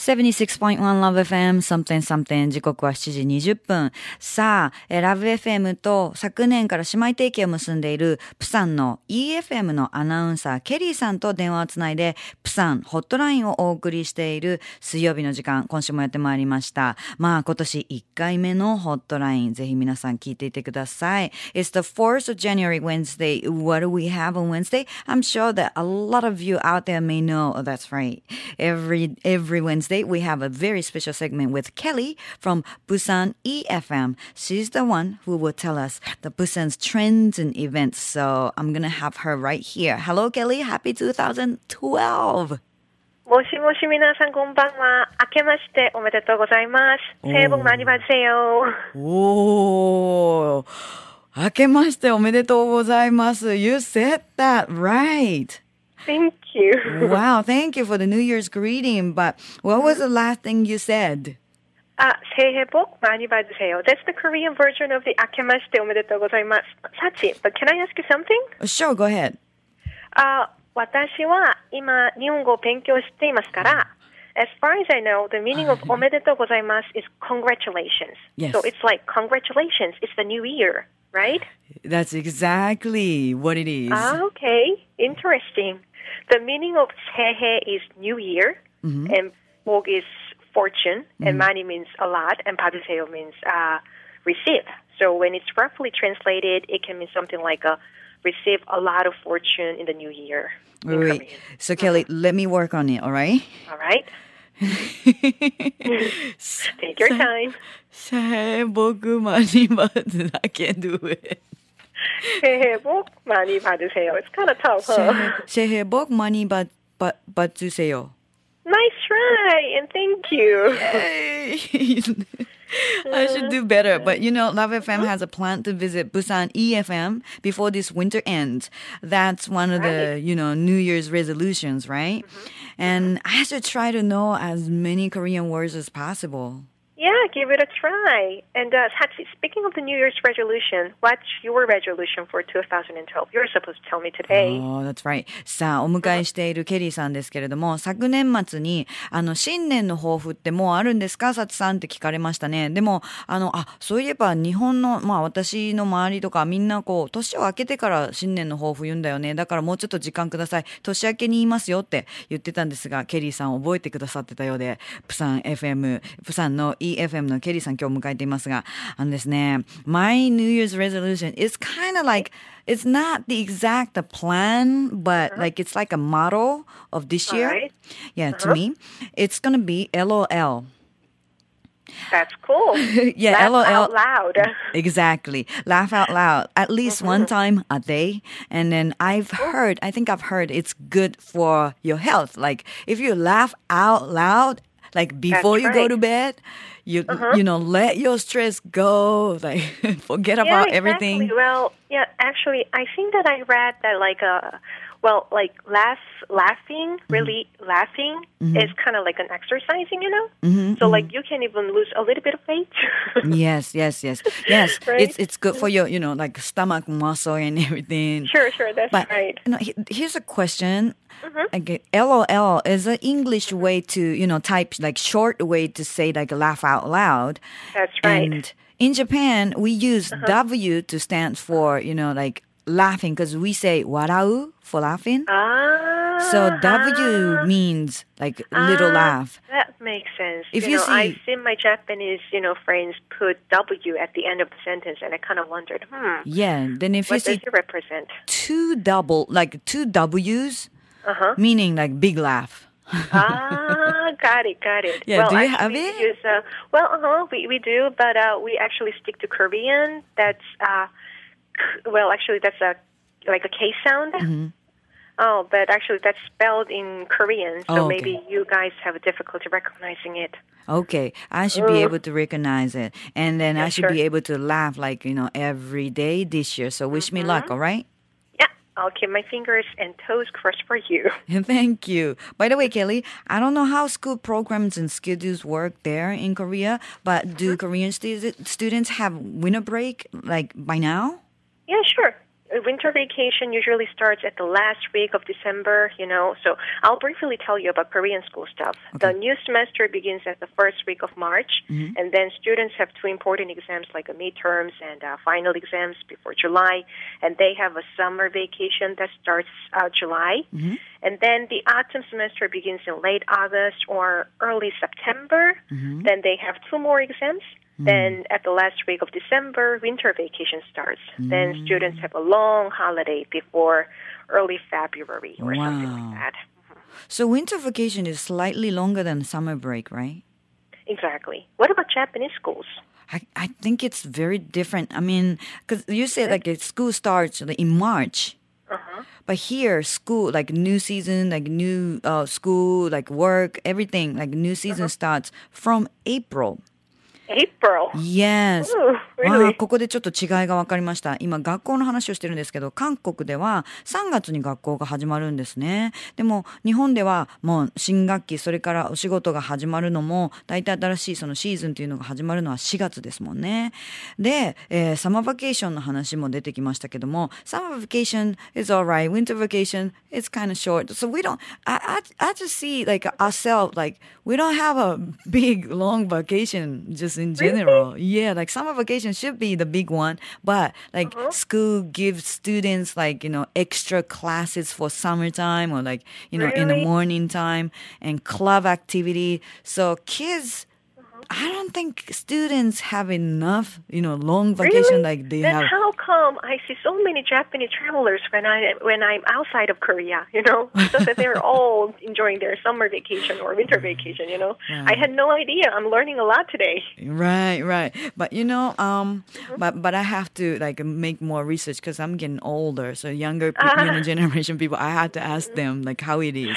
76.1 Love FM something something 時刻は7時20分。さあ、え Love FM と昨年から姉妹提携を結んでいるプサンの EFM のアナウンサーケリーさんと電話をつないでプサンホットラインをお送りしている水曜日の時間、今週もやってまいりました。まあ今年1回目のホットライン、ぜひ皆さん聞いていてください。It's the 4th of January Wednesday. What do we have on Wednesday? I'm sure that a lot of you out there may know. That's right. Every, every Wednesday Wednesday, we have a very special segment with Kelly from Busan EFM. She's the one who will tell us the Busan's trends and events. So I'm going to have her right here. Hello, Kelly. Happy 2012. もしもし皆さんこんばんは。明けましておめでとうございます。새해 복 많이 받으세요. 오. 明けましておめでとうございます。You said that right. Thank you. wow, thank you for the New Year's greeting. But what was the last thing you said? 아, 새해 복 많이 받으세요. That's the Korean version of the 아케마시테 오메데토 고자이마스. 사치, but can I ask you something? Sure, go ahead. あ、私は今日本語を勉強していますから、as far as I know, the meaning of おめでとうございます is congratulations. Yes. So it's like congratulations, it's the new year, right? That's exactly what it is. Ah, okay, interesting. The meaning of 새해 is New Year, mm-hmm. and 복 is fortune, mm-hmm. and 많이 means a lot, and 받으세요 means uh, receive. So when it's roughly translated, it can mean something like a receive a lot of fortune in the new year. Wait, wait. So Kelly, mm-hmm. let me work on it. All right. All right. Take your time. 새해 복 많이 받으라. I can't do it. 새해 복 많이 받으세요. It's kind of tough, huh? 새해 복 많이 받, 받, 받으세요. Nice try, and thank you. I should do better. But you know, Love FM has a plan to visit Busan EFM before this winter ends. That's one of right. the, you know, New Year's resolutions, right? Mm-hmm. And I should try to know as many Korean words as possible. Yeah, give it a try. And uh, Sachi, speaking of the New Year's resolution, what's your resolution for 2012? You're supposed to tell me today. Oh, that's right. さあ、お迎えしているケリーさんですけれども、昨年末に、あの、新年の抱負ってもうあるんですか？サチさんって聞かれましたね。でも、あの、あ、そういえば日本の、まあ私の周りとかみんなこう、年を明けてから新年の抱負言うんだよね。だからもうちょっと時間ください。年明けに言いますよって言ってたんですが、ケリーさん覚えてくださってたようで、プサン FM、プサンの EFM のケリーさん今日迎えていますが、あのですね、My New Year's resolution is kind of like, it's not the exact plan, but uh-huh. like it's like a model of this year. Right. Yeah, uh-huh. to me, it's gonna be LOL. That's cool. yeah, Laugh LOL. out loud. exactly. Laugh out loud at least mm-hmm. one time a day. And then I've heard, I think I've heard it's good for your health. Like if you laugh out loud, like before That's you right. go to bed, you uh-huh. you know let your stress go like forget yeah, about exactly. everything well yeah actually i think that i read that like uh well like laugh laughing mm-hmm. really laughing mm-hmm. is kind of like an exercising you know mm-hmm, so like mm-hmm. you can even lose a little bit of weight yes yes yes yes right? it's it's good for your you know like stomach muscle and everything sure sure that's but, right you know, here's a question Mm-hmm. LOL is an English way to, you know, type like short way to say like laugh out loud. That's right. And in Japan, we use uh-huh. W to stand for, you know, like laughing because we say warau for laughing. Ah, so W ah, means like little ah, laugh. That makes sense. If you, you know, see, I've seen my Japanese, you know, friends put W at the end of the sentence, and I kind of wondered, hmm. Yeah. Then if you see does it represent two double, like two W's uh-huh. meaning like big laugh. ah, got it, got it. Yeah, well, do you have it? Use, uh, well, uh-huh, we, we do, but uh, we actually stick to Korean. That's, uh, well, actually, that's a like a K sound. Mm-hmm. Oh, but actually, that's spelled in Korean, so oh, okay. maybe you guys have a difficulty recognizing it. Okay, I should be able to recognize it, and then yeah, I should sure. be able to laugh like you know every day this year. So wish mm-hmm. me luck, all right? Yeah. I'll keep my fingers and toes crossed for you. Thank you. By the way, Kelly, I don't know how school programs and schedules work there in Korea, but do mm-hmm. Korean stu- students have winter break like by now? Yeah, sure. winter vacation usually starts at the last week of December, you know. So I'll briefly tell you about Korean school stuff. Okay. The new semester begins at the first week of March, and then students have two important exams like a midterms and uh, final exams before July, and they have a summer vacation that starts uh, July, and then the autumn semester begins in late August or early September. Then they have two more exams. Then at the last week of December, winter vacation starts. Then students have a long holiday before early February or something like that. So winter vacation is slightly longer than summer break, right? Exactly. What about Japanese schools? I, I think it's very different. I mean, because you said like school starts in March. Uh-huh. But here, school, like new season, like new uh, school, like work, everything, like new season starts from April. April. Yes. Ooh, あ really? ーここでちょっと違いが分かりました。今、学校の話をしてるんですけど、韓国では3月に学校が始まるんですね。でも、日本ではもう新学期、それからお仕事が始まるのも、大体新しいそのシーズンっていうのが始まるのは4月ですもんね。で、えーサマーバケーションの話も出てきましたけども、サマーバケーション is alright, winter vacation is kind of short. So we don't, I, I, I just see like ourselves, like we don't have a big long vacation just in general. Yeah, like summer vacation should be the big one, but like uh-huh. school gives students like, you know, extra classes for summertime or like, you know, in the morning time and club activity. So kids, I don't think students have enough, you know, long vacation Really? like they then have. how come I see so many Japanese travelers when I when I'm outside of Korea? You know, so that they're all enjoying their summer vacation or winter mm. vacation. You know, I had no idea. I'm learning a lot today. Right, right. But you know, um, mm-hmm. but but I have to like make more research because I'm getting older. So younger, ah. you know, generation people, I have to ask them like how it is.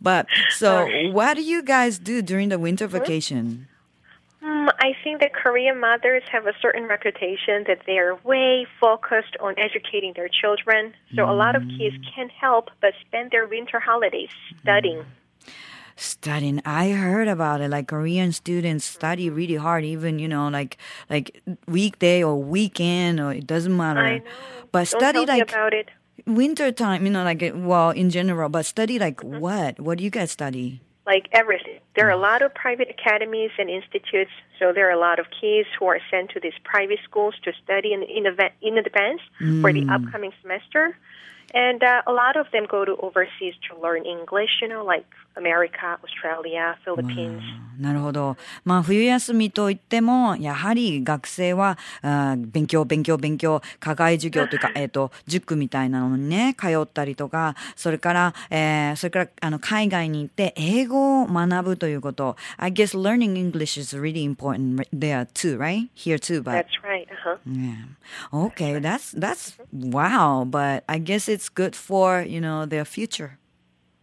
But so, what do you guys do during the winter mm-hmm. vacation? Hmm, I think that Korean mothers have a certain reputation that they are way focused on educating their children. So a lot of kids can't help but spend their winter holidays studying. Studying. I heard about it. Like Korean students study really hard, even you know, like like weekday or weekend, or it doesn't matter. I know. But Don't study like about it. winter time, you know, like well in general. But study like what? What do you guys study? Like everything. There are a lot of private academies and institutes, so there are a lot of kids who are sent to these private schools to study in, in, in advance for the mm. upcoming semester. And uh, a lot of them go to overseas to learn English, you know, like America, Australia, Philippines. なるほど。まあ、冬休みといっても、やはり学生は、あー勉強、勉強、勉強、課外授業というか、えっ、と、塾みたいなのにね、通ったりとか、それから、えーそれから、あの、海外に行って英語を学ぶということ。I guess learning English is really important there too, right? Here too, but. That's right. Uh-huh. Yeah. Okay, that's that's wow, but I guess it's good for, you know, their future.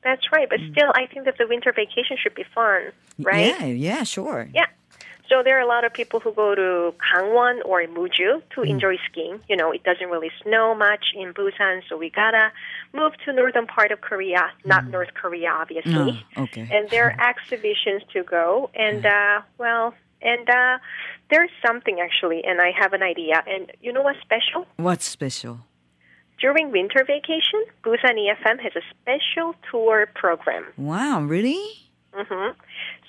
That's right. But still, I think that the winter vacation should be fun, right? Yeah, yeah, sure. Yeah. So there are a lot of people who go to Gangwon or Muju to enjoy skiing. You know, it doesn't really snow much in Busan, so we gotta move to northern part of Korea, not North Korea, obviously. Oh, okay. And there are exhibitions to go, and uh, well, and uh, there's something actually, and I have an idea. And you know what's special? What's special? During winter vacation, Busan EFM has a special tour program. Wow, really? hmm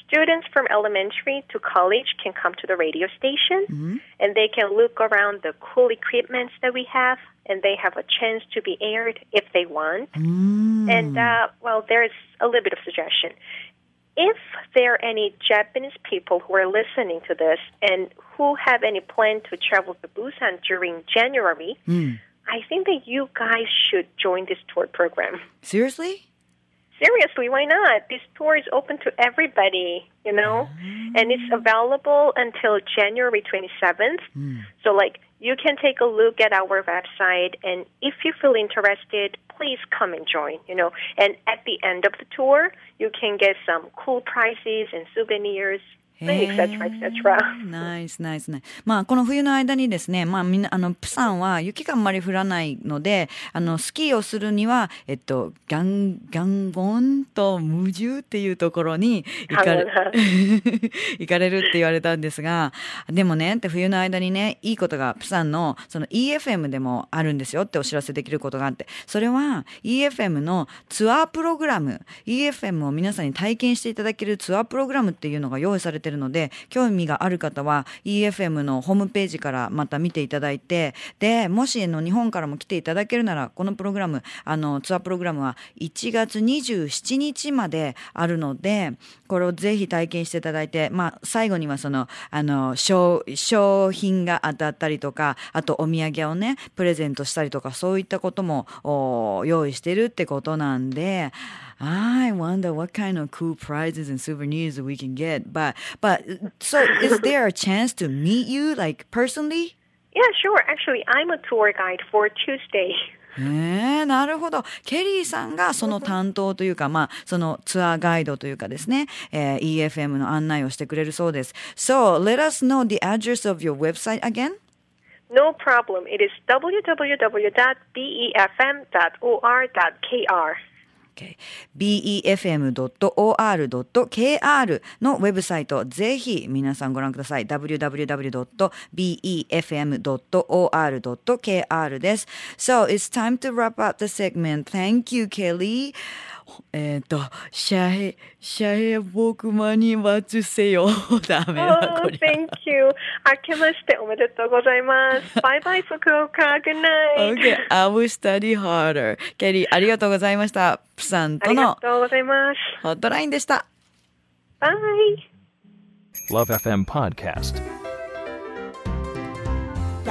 Students from elementary to college can come to the radio station and they can look around the cool equipments that we have and they have a chance to be aired if they want. And, uh, well, there's a little bit of suggestion. If there are any Japanese people who are listening to this and who have any plan to travel to Busan during January, I think that you guys should join this tour program. Seriously? Seriously, why not? This tour is open to everybody, you know, ah. and it's available until January 27th. Hmm. So, like, you can take a look at our website, and if you feel interested, please come and join, you know. And at the end of the tour, you can get some cool prizes and souvenirs. ナイスナイスナイス。まあこの冬の間にですね、まあみんなあのプサンは雪があんまり降らないので、あのスキーをするにはえっとガンガンゴンと無重っていうところに行かれ 行かれるって言われたんですが、でもねって冬の間にねいいことがプサンのその EFM でもあるんですよってお知らせできることがあって、それは EFM のツアープログラム、EFM を皆さんに体験していただけるツアープログラムっていうのが用意されてるので興味がある方は EFM のホームページからまた見ていただいてでもしの日本からも来ていただけるならこのプログラムあのツアープログラムは1月27日まであるのでこれをぜひ体験していただいて、まあ、最後にはそのあの商商品が当たったりとかあとお土産をねプレゼントしたりとかそういったことも用意してるってことなんで I wonder what kind of cool prizes and souvenirs we can get. But but so is there a chance to meet you like personally? Yeah, sure. Actually, I'm a tour guide for Tuesday. えー、なるほど。ケリーさんがその担当というか、まあ、そのツアーガイドというかですね、えー、EFM の案内をしてくれるそうです。So, let us know the address of your website again. No problem. It is www.befm.or.kr. befm.or.kr のウェブサイト、ぜひ皆さんご覧ください。www.befm.or.kr です。So, it's time to wrap up the segment. Thank you, Kelly. えっ、ー、と、シャヘ、シャヘ僕間に待ちせよ。ダメだ、これ。Thank you. 明けましておめでとうございます。バイバイ、福岡。Good night. Okay, I will study harder. ケリー、ありがとうございました。プサンとの。ありがとうございます。ホットラインでした。バイ。LoveFM Podcast。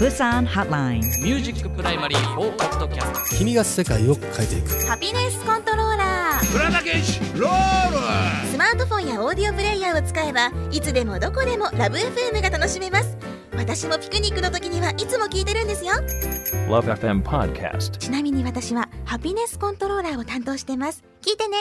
プサンハッラインミュージックプライマリー4ポッドキャスト君が世界を変えていく。ハピネスコントローラープラダケシロール。スマートフォンやオーディオプレイヤーを使えばいつでもどこでもラブ FM が楽しめます。私もピクニックの時にはいつも聞いてるんですよ。LoveFM Podcast. ちなみに私はハピネスコントローラーを担当してます。聞いてね